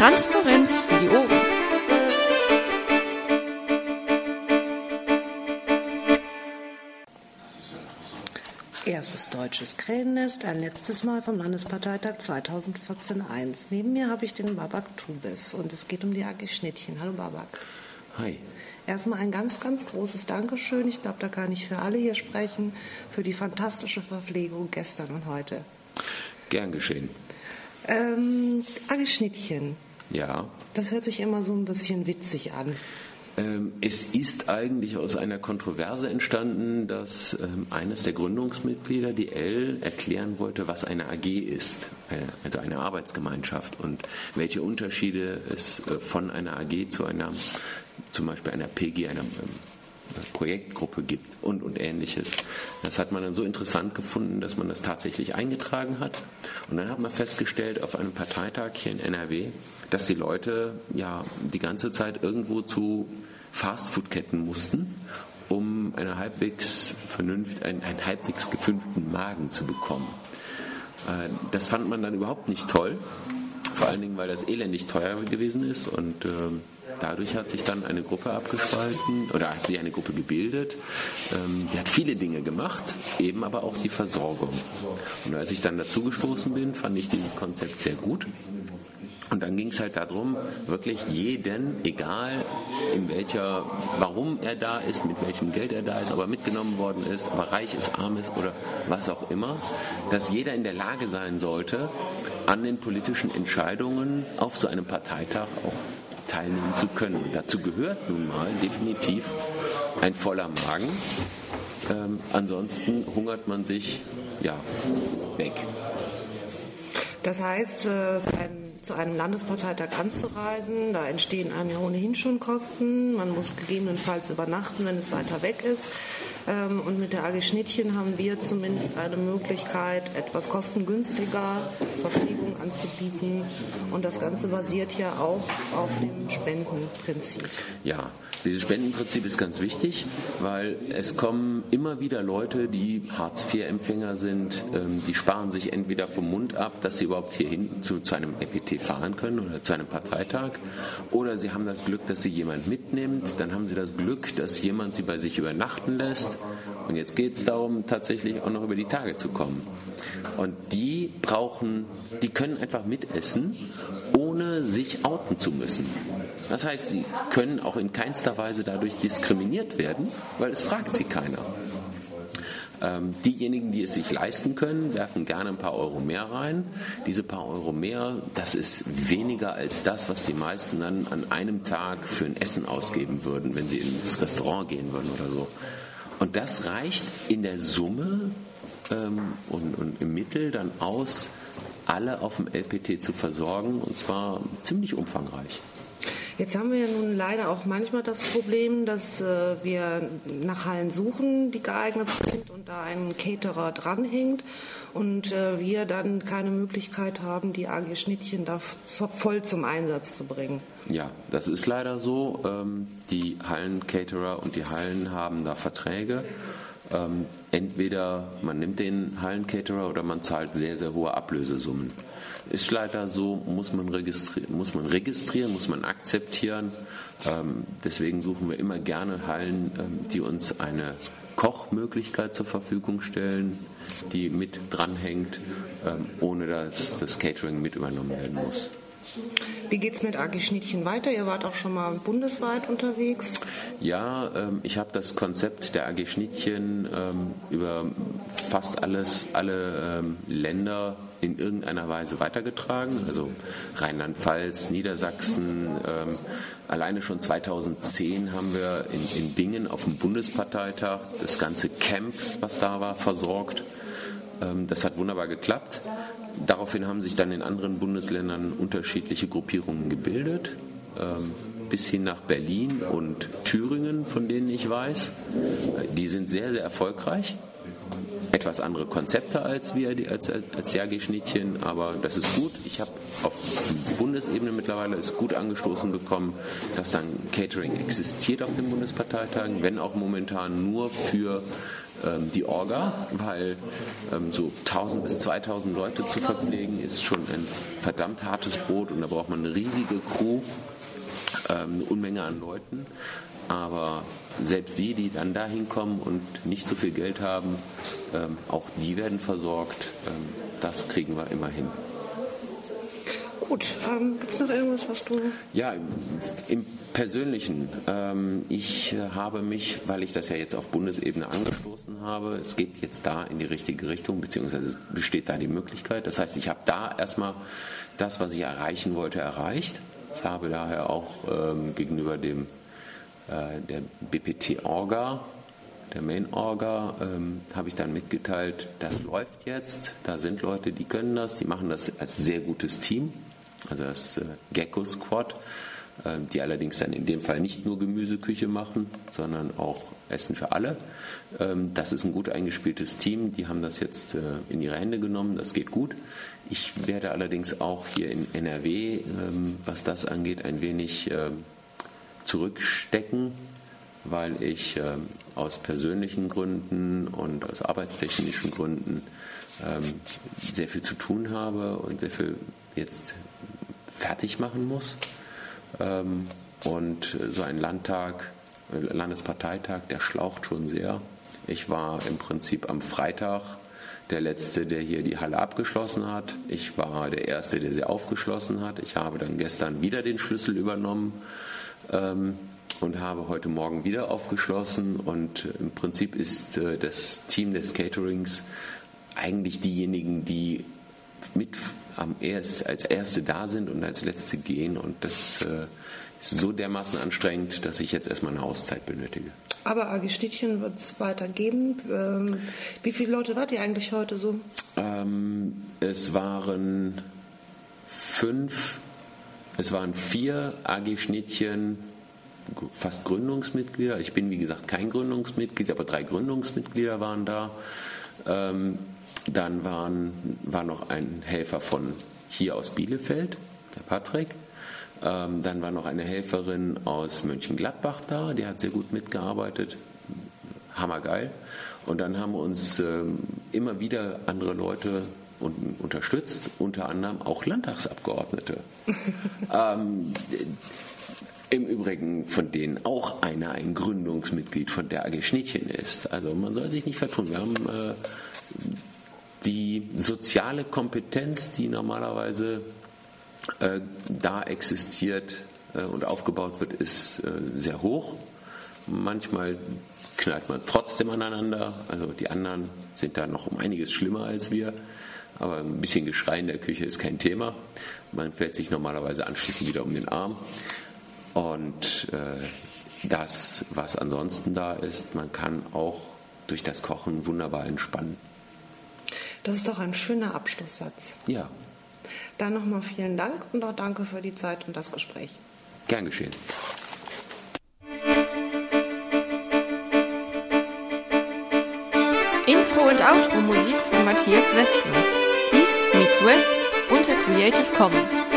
Transparenz für die Ohren. Erstes deutsches Krähennest, ein letztes Mal vom Landesparteitag 2014-1. Neben mir habe ich den Babak Tubis und es geht um die AG Schnittchen. Hallo Babak. Hi. Erstmal ein ganz, ganz großes Dankeschön. Ich glaube, da kann ich für alle hier sprechen, für die fantastische Verpflegung gestern und heute. Gern geschehen. Ähm, AG Schnittchen. Ja. Das hört sich immer so ein bisschen witzig an. Ähm, es ist eigentlich aus einer Kontroverse entstanden, dass ähm, eines der Gründungsmitglieder, die L, erklären wollte, was eine AG ist, also eine Arbeitsgemeinschaft und welche Unterschiede es äh, von einer AG zu einer, zum Beispiel einer PG, einer ähm, Projektgruppe gibt und, und ähnliches. Das hat man dann so interessant gefunden, dass man das tatsächlich eingetragen hat. Und dann hat man festgestellt auf einem Parteitag hier in NRW, dass die Leute ja die ganze Zeit irgendwo zu Fastfood-Ketten mussten, um eine halbwegs vernünft, einen, einen halbwegs gefülften Magen zu bekommen. Äh, das fand man dann überhaupt nicht toll, vor allen Dingen, weil das elendig teuer gewesen ist und ähm, Dadurch hat sich dann eine Gruppe abgespalten oder hat sich eine Gruppe gebildet. Ähm, die hat viele Dinge gemacht, eben aber auch die Versorgung. Und als ich dann dazugestoßen bin, fand ich dieses Konzept sehr gut. Und dann ging es halt darum, wirklich jeden, egal in welcher, warum er da ist, mit welchem Geld er da ist, ob er mitgenommen worden ist, ob er reich ist, arm ist oder was auch immer, dass jeder in der Lage sein sollte, an den politischen Entscheidungen auf so einem Parteitag auch teilnehmen zu können. Und dazu gehört nun mal definitiv ein voller Magen. Ähm, ansonsten hungert man sich ja weg. Das heißt, äh, ein, zu einem Landesparteitag anzureisen, da entstehen einem ja ohnehin schon Kosten. Man muss gegebenenfalls übernachten, wenn es weiter weg ist. Ähm, und mit der AG Schnittchen haben wir zumindest eine Möglichkeit, etwas kostengünstiger Verpflegung anzubieten. Und das Ganze basiert ja auch auf dem Spendenprinzip. Ja, dieses Spendenprinzip ist ganz wichtig, weil es kommen immer wieder Leute, die Hartz-IV-Empfänger sind, ähm, die sparen sich entweder vom Mund ab, dass sie überhaupt hier hin zu, zu einem EPT fahren können oder zu einem Parteitag, oder sie haben das Glück, dass sie jemand mitnimmt, dann haben sie das Glück, dass jemand sie bei sich übernachten lässt. Und jetzt geht es darum, tatsächlich auch noch über die Tage zu kommen. Und die brauchen, die können einfach mitessen, ohne sich outen zu müssen. Das heißt, sie können auch in keinster Weise dadurch diskriminiert werden, weil es fragt sie keiner. Ähm, diejenigen, die es sich leisten können, werfen gerne ein paar Euro mehr rein. Diese paar Euro mehr, das ist weniger als das, was die meisten dann an einem Tag für ein Essen ausgeben würden, wenn sie ins Restaurant gehen würden oder so. Und das reicht in der Summe ähm, und, und im Mittel dann aus, alle auf dem LPT zu versorgen, und zwar ziemlich umfangreich. Jetzt haben wir ja nun leider auch manchmal das Problem, dass äh, wir nach Hallen suchen, die geeignet sind und da ein Caterer dranhängt und äh, wir dann keine Möglichkeit haben, die AG Schnittchen da voll zum Einsatz zu bringen. Ja, das ist leider so. Ähm, die Hallen-Caterer und die Hallen haben da Verträge ähm, entweder man nimmt den Hallencaterer oder man zahlt sehr, sehr hohe Ablösesummen. Ist leider so, muss man registrieren, muss man, registrieren, muss man akzeptieren. Ähm, deswegen suchen wir immer gerne Hallen, ähm, die uns eine Kochmöglichkeit zur Verfügung stellen, die mit dranhängt, ähm, ohne dass das Catering mit übernommen werden muss. Wie geht es mit AG Schnittchen weiter? Ihr wart auch schon mal bundesweit unterwegs. Ja, ähm, ich habe das Konzept der AG Schnittchen ähm, über fast alles, alle ähm, Länder in irgendeiner Weise weitergetragen. Also Rheinland-Pfalz, Niedersachsen. Ähm, alleine schon 2010 haben wir in, in Bingen auf dem Bundesparteitag das ganze Camp, was da war, versorgt. Ähm, das hat wunderbar geklappt. Daraufhin haben sich dann in anderen Bundesländern unterschiedliche Gruppierungen gebildet, ähm, bis hin nach Berlin und Thüringen, von denen ich weiß. Die sind sehr, sehr erfolgreich. Etwas andere Konzepte als wir als, als Jagi-Schnittchen, aber das ist gut. Ich habe auf Bundesebene mittlerweile ist gut angestoßen bekommen, dass dann Catering existiert auf den Bundesparteitagen, wenn auch momentan nur für ähm, die Orga, weil ähm, so 1000 bis 2000 Leute zu verpflegen ist schon ein verdammt hartes Brot und da braucht man eine riesige Crew, ähm, eine Unmenge an Leuten. Aber selbst die, die dann dahin kommen und nicht so viel Geld haben, ähm, auch die werden versorgt. Ähm, das kriegen wir immer hin. Gut, ähm, gibt es noch irgendwas, was du. Ja, im, Persönlichen. Ähm, ich habe mich, weil ich das ja jetzt auf Bundesebene angestoßen habe, es geht jetzt da in die richtige Richtung, beziehungsweise besteht da die Möglichkeit. Das heißt, ich habe da erstmal das, was ich erreichen wollte, erreicht. Ich habe daher auch ähm, gegenüber dem äh, der BPT-Orga, der Main-Orga, ähm, habe ich dann mitgeteilt, das läuft jetzt, da sind Leute, die können das, die machen das als sehr gutes Team, also das äh, Gecko Squad, äh, die allerdings dann in dem Fall nicht nur Gemüseküche machen, sondern auch Essen für alle. Ähm, das ist ein gut eingespieltes Team, die haben das jetzt äh, in ihre Hände genommen, das geht gut. Ich werde allerdings auch hier in NRW, ähm, was das angeht, ein wenig ähm, zurückstecken, weil ich äh, aus persönlichen Gründen und aus arbeitstechnischen Gründen ähm, sehr viel zu tun habe und sehr viel jetzt fertig machen muss. Ähm, und so ein Landtag, Landesparteitag, der schlaucht schon sehr. Ich war im Prinzip am Freitag der Letzte, der hier die Halle abgeschlossen hat. Ich war der Erste, der sie aufgeschlossen hat. Ich habe dann gestern wieder den Schlüssel übernommen ähm, und habe heute Morgen wieder aufgeschlossen. Und im Prinzip ist äh, das Team des Caterings eigentlich diejenigen, die mit am erst, als Erste da sind und als Letzte gehen. Und das äh, so dermaßen anstrengend, dass ich jetzt erstmal eine Auszeit benötige. Aber AG Städtchen wird es weitergeben. Ähm, wie viele Leute wart ihr eigentlich heute so? Ähm, es waren fünf es waren vier AG Schnittchen, fast Gründungsmitglieder. Ich bin, wie gesagt, kein Gründungsmitglied, aber drei Gründungsmitglieder waren da. Ähm, dann waren, war noch ein Helfer von hier aus Bielefeld, der Patrick. Ähm, dann war noch eine Helferin aus Mönchengladbach da, die hat sehr gut mitgearbeitet. Hammergeil. Und dann haben uns ähm, immer wieder andere Leute und unterstützt, unter anderem auch Landtagsabgeordnete. ähm, Im Übrigen, von denen auch einer ein Gründungsmitglied von der AG Schnittchen ist. Also man soll sich nicht vertun. Wir haben äh, die soziale Kompetenz, die normalerweise da existiert äh, und aufgebaut wird, ist äh, sehr hoch. Manchmal knallt man trotzdem aneinander. Also die anderen sind da noch um einiges schlimmer als wir. Aber ein bisschen Geschrei in der Küche ist kein Thema. Man fährt sich normalerweise anschließend wieder um den Arm. Und äh, das, was ansonsten da ist, man kann auch durch das Kochen wunderbar entspannen. Das ist doch ein schöner Abschlusssatz. Ja. Dann nochmal vielen Dank und auch danke für die Zeit und das Gespräch. Gern geschehen. Intro und Outro Musik von Matthias Westner. East meets West unter Creative Commons.